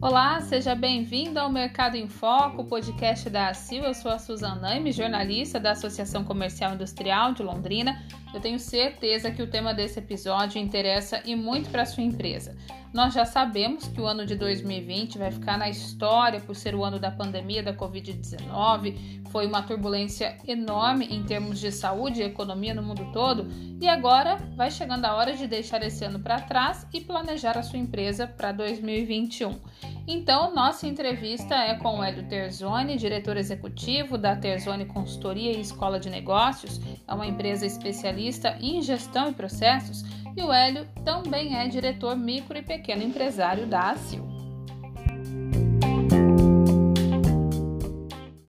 Olá, seja bem-vindo ao Mercado em Foco, podcast da ACIL. Eu sou a Suzana Naime, jornalista da Associação Comercial Industrial de Londrina. Eu tenho certeza que o tema desse episódio interessa e muito para a sua empresa. Nós já sabemos que o ano de 2020 vai ficar na história por ser o ano da pandemia da Covid-19. Foi uma turbulência enorme em termos de saúde e economia no mundo todo, e agora vai chegando a hora de deixar esse ano para trás e planejar a sua empresa para 2021. Então, nossa entrevista é com o Hélio Terzoni, diretor executivo da Terzoni Consultoria e Escola de Negócios, é uma empresa especialista em gestão e processos e o Hélio também é diretor micro e pequeno empresário da ACIL.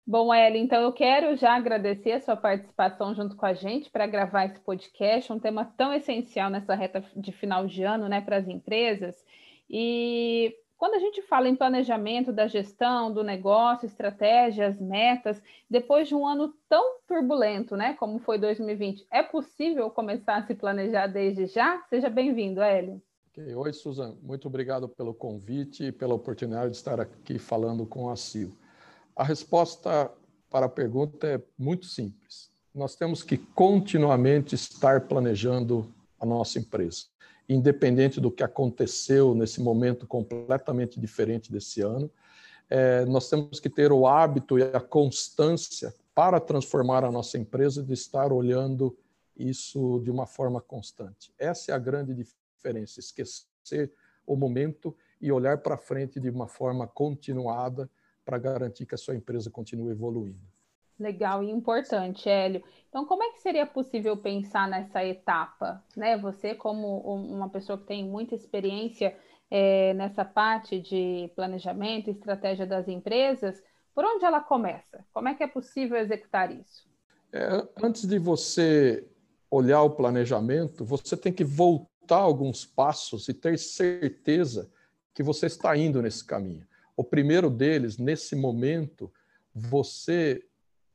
Bom, Hélio, então eu quero já agradecer a sua participação junto com a gente para gravar esse podcast, um tema tão essencial nessa reta de final de ano né, para as empresas. E quando a gente fala em planejamento da gestão, do negócio, estratégias, metas, depois de um ano tão turbulento, né, como foi 2020, é possível começar a se planejar desde já? Seja bem-vindo, Hélio. Okay. Oi, Suzana. Muito obrigado pelo convite e pela oportunidade de estar aqui falando com a CIO. A resposta para a pergunta é muito simples. Nós temos que continuamente estar planejando a nossa empresa independente do que aconteceu nesse momento completamente diferente desse ano. É, nós temos que ter o hábito e a constância para transformar a nossa empresa de estar olhando isso de uma forma constante. Essa é a grande diferença, esquecer o momento e olhar para frente de uma forma continuada para garantir que a sua empresa continue evoluindo. Legal e importante, Hélio. Então, como é que seria possível pensar nessa etapa? Né? Você, como uma pessoa que tem muita experiência é, nessa parte de planejamento e estratégia das empresas, por onde ela começa? Como é que é possível executar isso? É, antes de você olhar o planejamento, você tem que voltar alguns passos e ter certeza que você está indo nesse caminho. O primeiro deles, nesse momento, você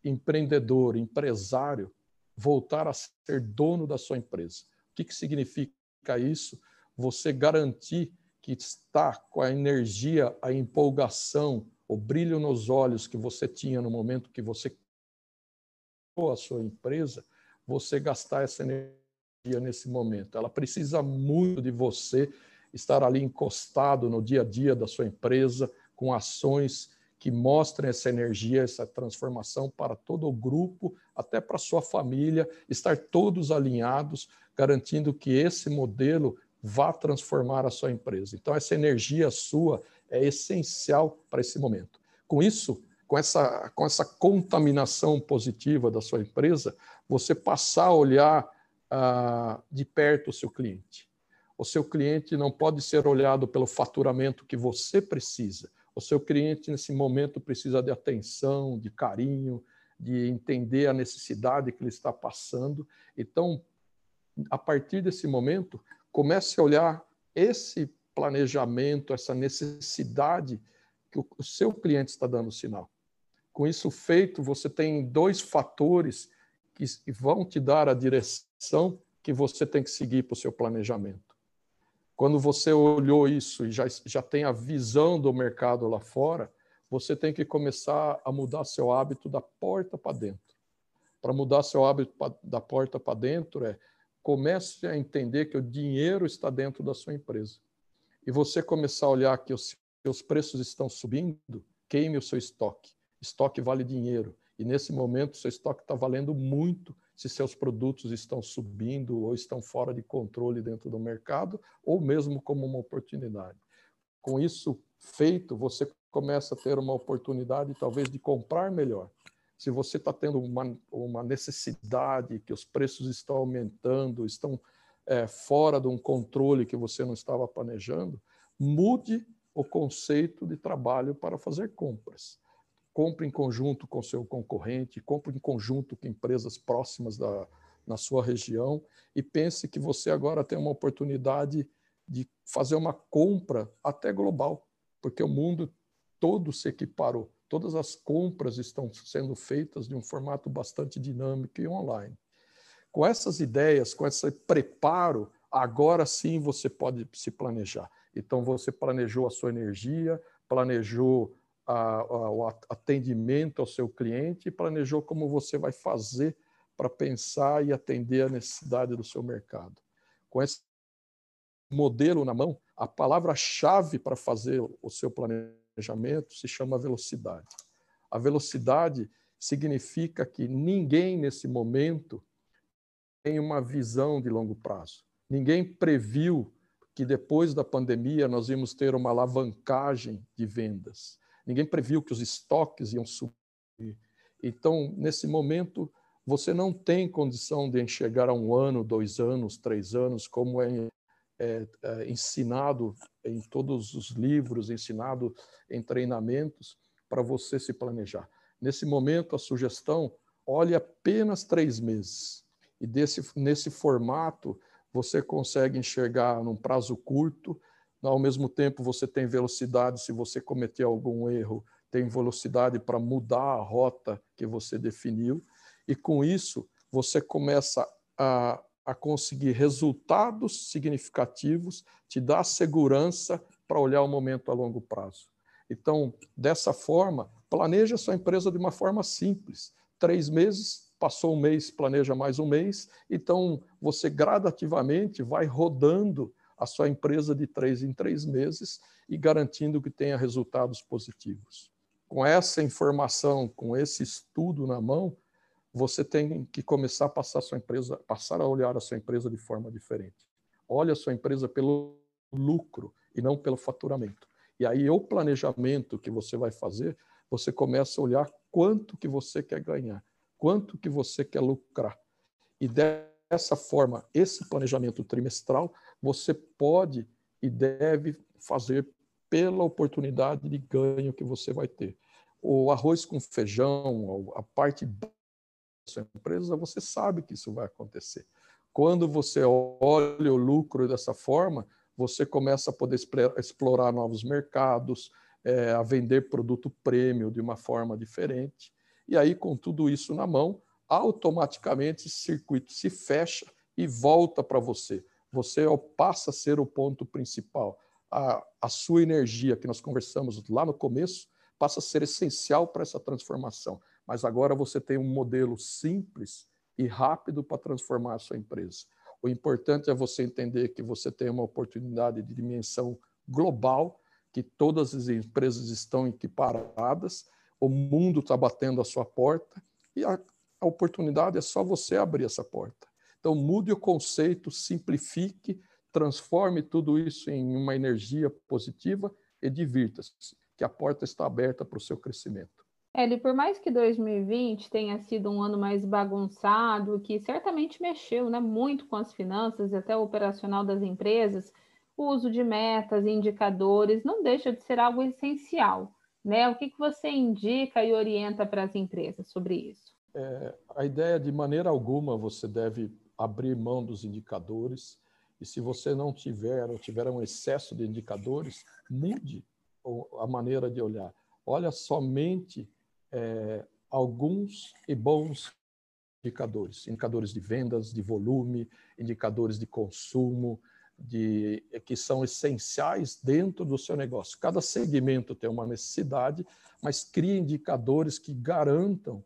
empreendedor, empresário, voltar a ser dono da sua empresa. O que, que significa isso? Você garantir que está com a energia, a empolgação, o brilho nos olhos que você tinha no momento que você criou a sua empresa, você gastar essa energia nesse momento. Ela precisa muito de você estar ali encostado no dia a dia da sua empresa, com ações que mostrem essa energia, essa transformação para todo o grupo, até para a sua família, estar todos alinhados, garantindo que esse modelo vá transformar a sua empresa. Então, essa energia sua é essencial para esse momento. Com isso, com essa, com essa contaminação positiva da sua empresa, você passar a olhar ah, de perto o seu cliente. O seu cliente não pode ser olhado pelo faturamento que você precisa, o seu cliente, nesse momento, precisa de atenção, de carinho, de entender a necessidade que ele está passando. Então, a partir desse momento, comece a olhar esse planejamento, essa necessidade que o seu cliente está dando sinal. Com isso feito, você tem dois fatores que vão te dar a direção que você tem que seguir para o seu planejamento. Quando você olhou isso e já, já tem a visão do mercado lá fora, você tem que começar a mudar seu hábito da porta para dentro. Para mudar seu hábito da porta para dentro é comece a entender que o dinheiro está dentro da sua empresa. E você começar a olhar que os seus preços estão subindo, queime o seu estoque. Estoque vale dinheiro. E nesse momento, seu estoque está valendo muito se seus produtos estão subindo ou estão fora de controle dentro do mercado, ou mesmo como uma oportunidade. Com isso feito, você começa a ter uma oportunidade, talvez, de comprar melhor. Se você está tendo uma, uma necessidade, que os preços estão aumentando, estão é, fora de um controle que você não estava planejando, mude o conceito de trabalho para fazer compras compre em conjunto com seu concorrente, compre em conjunto com empresas próximas da, na sua região e pense que você agora tem uma oportunidade de fazer uma compra até global, porque o mundo todo se equiparou. Todas as compras estão sendo feitas de um formato bastante dinâmico e online. Com essas ideias, com esse preparo, agora sim você pode se planejar. Então, você planejou a sua energia, planejou o atendimento ao seu cliente e planejou como você vai fazer para pensar e atender a necessidade do seu mercado. Com esse modelo na mão, a palavra-chave para fazer o seu planejamento se chama velocidade. A velocidade significa que ninguém nesse momento tem uma visão de longo prazo. Ninguém previu que depois da pandemia nós íamos ter uma alavancagem de vendas. Ninguém previu que os estoques iam subir. Então, nesse momento, você não tem condição de enxergar a um ano, dois anos, três anos, como é, é, é ensinado em todos os livros, ensinado em treinamentos, para você se planejar. Nesse momento, a sugestão, olhe apenas três meses. E desse, nesse formato, você consegue enxergar num prazo curto, ao mesmo tempo você tem velocidade se você cometer algum erro, tem velocidade para mudar a rota que você definiu, e com isso você começa a, a conseguir resultados significativos, te dá segurança para olhar o momento a longo prazo. Então, dessa forma, planeja sua empresa de uma forma simples. Três meses, passou um mês, planeja mais um mês. Então, você gradativamente vai rodando a sua empresa de três em três meses e garantindo que tenha resultados positivos. Com essa informação, com esse estudo na mão, você tem que começar a passar a sua empresa, passar a olhar a sua empresa de forma diferente. Olha a sua empresa pelo lucro e não pelo faturamento. E aí o planejamento que você vai fazer, você começa a olhar quanto que você quer ganhar quanto que você quer lucrar. E dessa forma, esse planejamento trimestral, você pode e deve fazer pela oportunidade de ganho que você vai ter. O arroz com feijão, a parte da sua empresa, você sabe que isso vai acontecer. Quando você olha o lucro dessa forma, você começa a poder explorar novos mercados, é, a vender produto prêmio de uma forma diferente. E aí, com tudo isso na mão, automaticamente esse circuito se fecha e volta para você. Você passa a ser o ponto principal. A, a sua energia, que nós conversamos lá no começo, passa a ser essencial para essa transformação. Mas agora você tem um modelo simples e rápido para transformar a sua empresa. O importante é você entender que você tem uma oportunidade de dimensão global, que todas as empresas estão equiparadas o mundo está batendo a sua porta e a, a oportunidade é só você abrir essa porta. Então, mude o conceito, simplifique, transforme tudo isso em uma energia positiva e divirta-se, que a porta está aberta para o seu crescimento. Eli, por mais que 2020 tenha sido um ano mais bagunçado, que certamente mexeu né, muito com as finanças e até o operacional das empresas, o uso de metas e indicadores não deixa de ser algo essencial. Né? O que, que você indica e orienta para as empresas sobre isso? É, a ideia de maneira alguma você deve abrir mão dos indicadores e se você não tiver ou tiver um excesso de indicadores, mude a maneira de olhar. Olha somente é, alguns e bons indicadores, indicadores de vendas, de volume, indicadores de consumo, de, que são essenciais dentro do seu negócio. Cada segmento tem uma necessidade, mas cria indicadores que garantam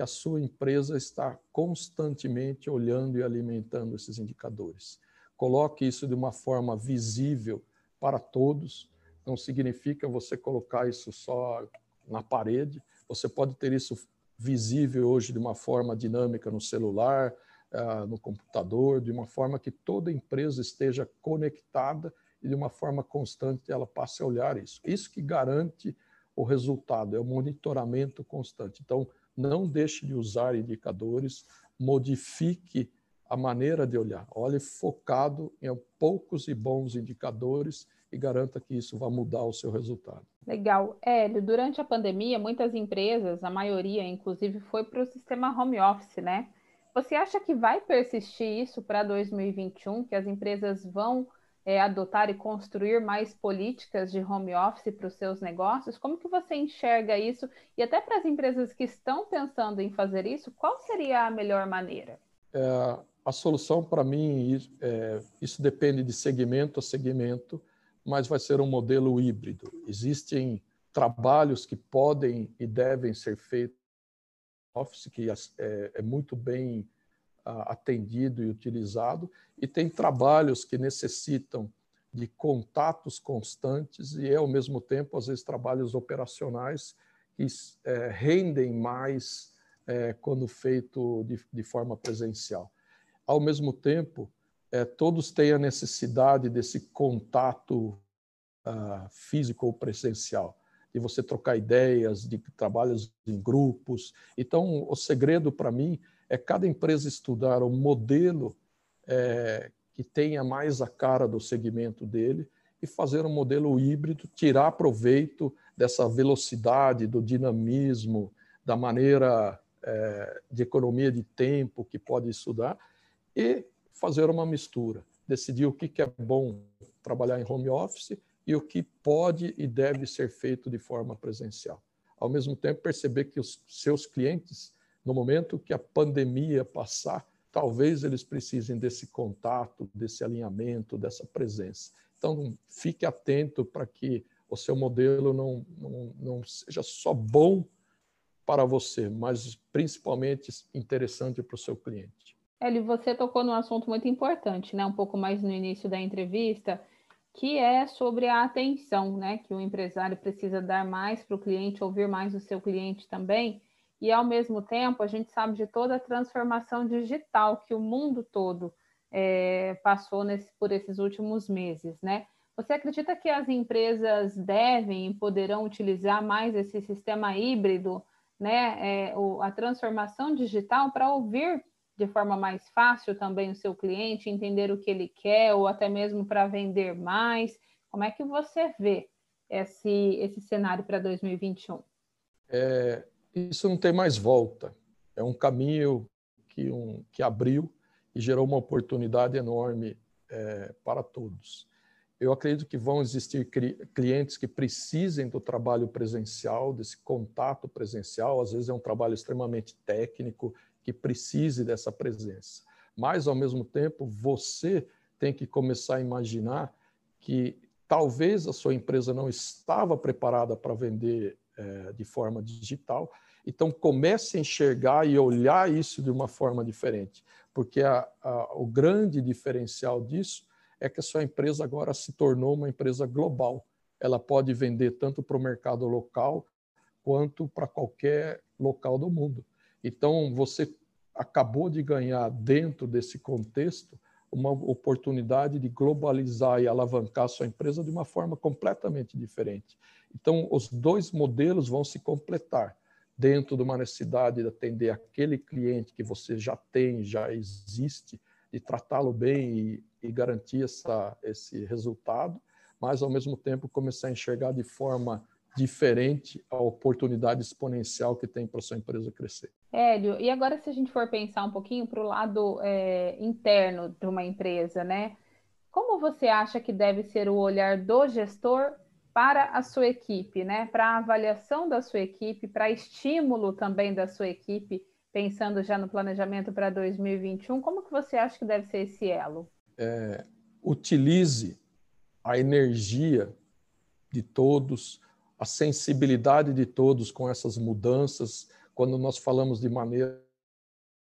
que a sua empresa está constantemente olhando e alimentando esses indicadores. Coloque isso de uma forma visível para todos. Não significa você colocar isso só na parede. Você pode ter isso visível hoje de uma forma dinâmica no celular, uh, no computador, de uma forma que toda empresa esteja conectada e de uma forma constante ela passe a olhar isso. Isso que garante o resultado, é o monitoramento constante. Então, não deixe de usar indicadores, modifique a maneira de olhar. Olhe focado em poucos e bons indicadores e garanta que isso vai mudar o seu resultado. Legal. Hélio, durante a pandemia, muitas empresas, a maioria inclusive, foi para o sistema home office, né? Você acha que vai persistir isso para 2021, que as empresas vão é, adotar e construir mais políticas de home office para os seus negócios? Como que você enxerga isso? E até para as empresas que estão pensando em fazer isso, qual seria a melhor maneira? É, a solução, para mim, é, isso depende de segmento a segmento, mas vai ser um modelo híbrido. Existem trabalhos que podem e devem ser feitos Office, que é, é muito bem atendido e utilizado, e tem trabalhos que necessitam de contatos constantes e, ao mesmo tempo, às vezes, trabalhos operacionais que é, rendem mais é, quando feito de, de, forma presencial. Ao mesmo tempo, é, todos têm a necessidade desse contato uh, físico ou presencial, de você trocar ideias, de trabalhos em grupos. Então, o segredo para mim é cada empresa estudar o modelo é, que tenha mais a cara do segmento dele e fazer um modelo híbrido, tirar proveito dessa velocidade, do dinamismo, da maneira é, de economia de tempo que pode estudar e fazer uma mistura, decidir o que, que é bom trabalhar em home office e o que pode e deve ser feito de forma presencial. Ao mesmo tempo, perceber que os seus clientes, no momento que a pandemia passar, talvez eles precisem desse contato, desse alinhamento, dessa presença. Então, fique atento para que o seu modelo não, não, não seja só bom para você, mas principalmente interessante para o seu cliente. Eli, você tocou num assunto muito importante, né? Um pouco mais no início da entrevista, que é sobre a atenção, né? Que o empresário precisa dar mais para o cliente, ouvir mais o seu cliente também e, ao mesmo tempo, a gente sabe de toda a transformação digital que o mundo todo é, passou nesse, por esses últimos meses, né? Você acredita que as empresas devem e poderão utilizar mais esse sistema híbrido, né? É, o, a transformação digital para ouvir de forma mais fácil também o seu cliente, entender o que ele quer, ou até mesmo para vender mais? Como é que você vê esse, esse cenário para 2021? É, isso não tem mais volta. É um caminho que, um, que abriu e gerou uma oportunidade enorme é, para todos. Eu acredito que vão existir clientes que precisem do trabalho presencial, desse contato presencial. Às vezes é um trabalho extremamente técnico que precise dessa presença. Mas, ao mesmo tempo, você tem que começar a imaginar que talvez a sua empresa não estava preparada para vender é, de forma digital. Então, comece a enxergar e olhar isso de uma forma diferente, porque a, a, o grande diferencial disso é que a sua empresa agora se tornou uma empresa global. Ela pode vender tanto para o mercado local quanto para qualquer local do mundo. Então, você acabou de ganhar, dentro desse contexto, uma oportunidade de globalizar e alavancar sua empresa de uma forma completamente diferente. Então, os dois modelos vão se completar dentro de uma necessidade de atender aquele cliente que você já tem, já existe, de tratá-lo bem e, e garantir essa, esse resultado, mas ao mesmo tempo começar a enxergar de forma diferente a oportunidade exponencial que tem para sua empresa crescer. Hélio, e agora se a gente for pensar um pouquinho para o lado é, interno de uma empresa, né? Como você acha que deve ser o olhar do gestor para a sua equipe, né? Para a avaliação da sua equipe, para estímulo também da sua equipe, pensando já no planejamento para 2021, como que você acha que deve ser esse elo? É, utilize a energia de todos, a sensibilidade de todos com essas mudanças. Quando nós falamos de maneira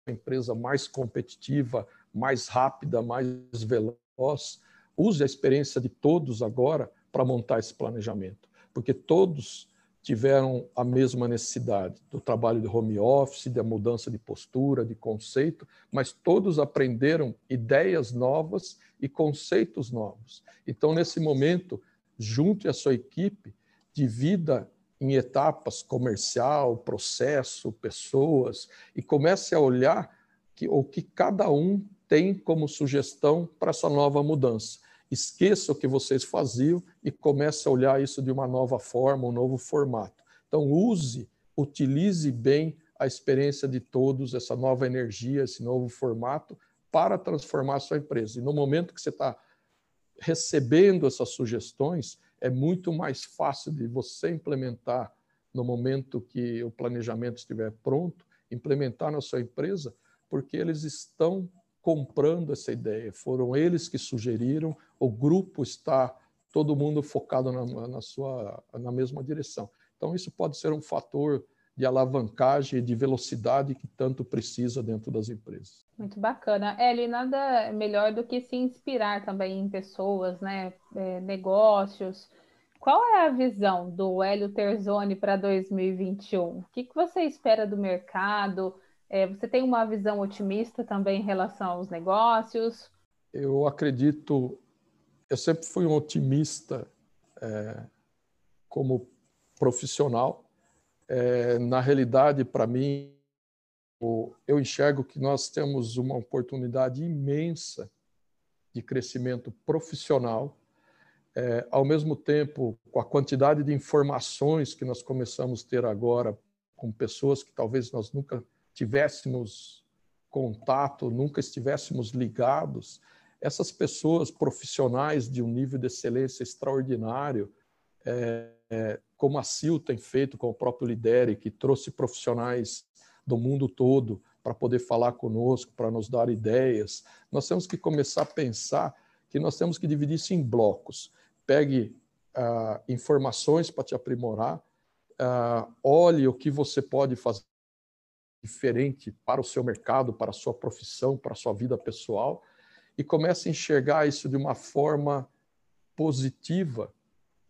empresa mais competitiva, mais rápida, mais veloz, use a experiência de todos agora para montar esse planejamento, porque todos tiveram a mesma necessidade do trabalho de home office, da mudança de postura, de conceito, mas todos aprenderam ideias novas e conceitos novos. Então, nesse momento, junte a sua equipe, divida em etapas comercial, processo, pessoas e comece a olhar que, o que cada um tem como sugestão para essa nova mudança esqueça o que vocês faziam e comece a olhar isso de uma nova forma, um novo formato. Então, use, utilize bem a experiência de todos, essa nova energia, esse novo formato, para transformar a sua empresa. E no momento que você está recebendo essas sugestões, é muito mais fácil de você implementar no momento que o planejamento estiver pronto, implementar na sua empresa, porque eles estão comprando essa ideia, foram eles que sugeriram, o grupo está todo mundo focado na, na, sua, na mesma direção. Então, isso pode ser um fator de alavancagem e de velocidade que tanto precisa dentro das empresas. Muito bacana. Eli, nada melhor do que se inspirar também em pessoas, né? É, negócios. Qual é a visão do Hélio Terzoni para 2021? O que, que você espera do mercado? É, você tem uma visão otimista também em relação aos negócios? Eu acredito eu sempre fui um otimista é, como profissional. É, na realidade, para mim, eu enxergo que nós temos uma oportunidade imensa de crescimento profissional. É, ao mesmo tempo, com a quantidade de informações que nós começamos a ter agora com pessoas que talvez nós nunca tivéssemos contato, nunca estivéssemos ligados, essas pessoas profissionais de um nível de excelência extraordinário, é, é, como a Sil tem feito com o próprio Lidere, que trouxe profissionais do mundo todo para poder falar conosco, para nos dar ideias, nós temos que começar a pensar que nós temos que dividir isso em blocos. Pegue ah, informações para te aprimorar, ah, olhe o que você pode fazer diferente para o seu mercado, para a sua profissão, para a sua vida pessoal, e comece a enxergar isso de uma forma positiva,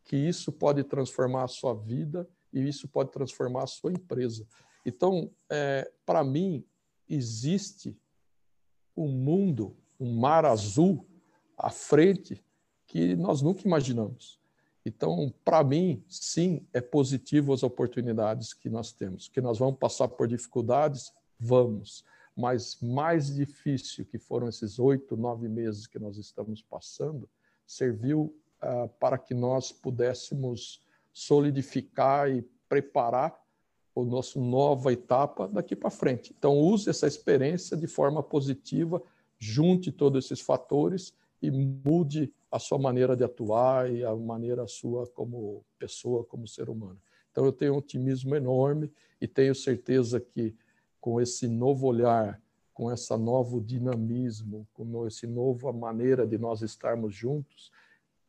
que isso pode transformar a sua vida e isso pode transformar a sua empresa. Então, é, para mim, existe um mundo, um mar azul à frente que nós nunca imaginamos. Então, para mim, sim, é positivo as oportunidades que nós temos. Que nós vamos passar por dificuldades? Vamos mas mais difícil que foram esses oito, nove meses que nós estamos passando, serviu para que nós pudéssemos solidificar e preparar o nosso nova etapa daqui para frente. Então use essa experiência de forma positiva, junte todos esses fatores e mude a sua maneira de atuar e a maneira sua como pessoa, como ser humano. Então eu tenho um otimismo enorme e tenho certeza que com esse novo olhar, com esse novo dinamismo, com esse nova maneira de nós estarmos juntos,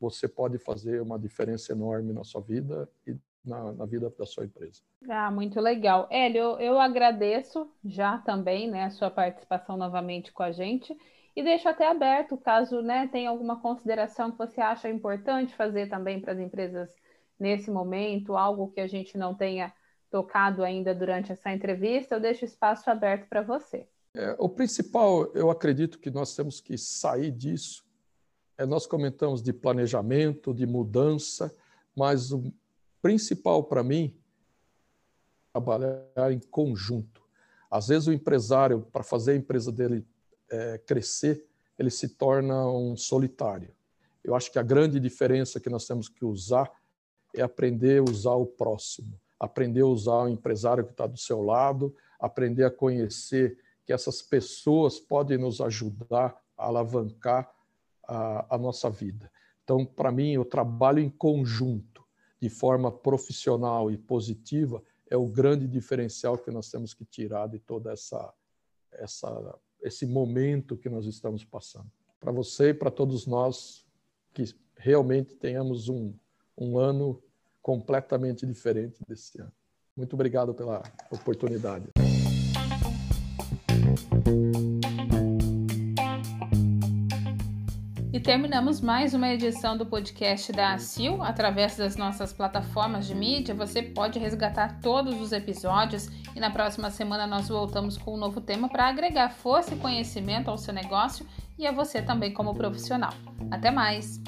você pode fazer uma diferença enorme na sua vida e na, na vida da sua empresa. Ah, muito legal. Hélio, eu, eu agradeço já também né, a sua participação novamente com a gente e deixo até aberto caso né, tenha alguma consideração que você acha importante fazer também para as empresas nesse momento, algo que a gente não tenha tocado ainda durante essa entrevista, eu deixo espaço aberto para você. É, o principal, eu acredito que nós temos que sair disso. É, nós comentamos de planejamento, de mudança, mas o principal para mim é trabalhar em conjunto. Às vezes o empresário, para fazer a empresa dele é, crescer, ele se torna um solitário. Eu acho que a grande diferença que nós temos que usar é aprender a usar o próximo aprender a usar o empresário que está do seu lado, aprender a conhecer que essas pessoas podem nos ajudar a alavancar a, a nossa vida. Então, para mim, o trabalho em conjunto, de forma profissional e positiva, é o grande diferencial que nós temos que tirar de toda essa, essa esse momento que nós estamos passando. Para você e para todos nós, que realmente tenhamos um, um ano completamente diferente desse ano. Muito obrigado pela oportunidade. Terminamos mais uma edição do podcast da ACIL. Através das nossas plataformas de mídia, você pode resgatar todos os episódios e na próxima semana nós voltamos com um novo tema para agregar força e conhecimento ao seu negócio e a você também como profissional. Até mais!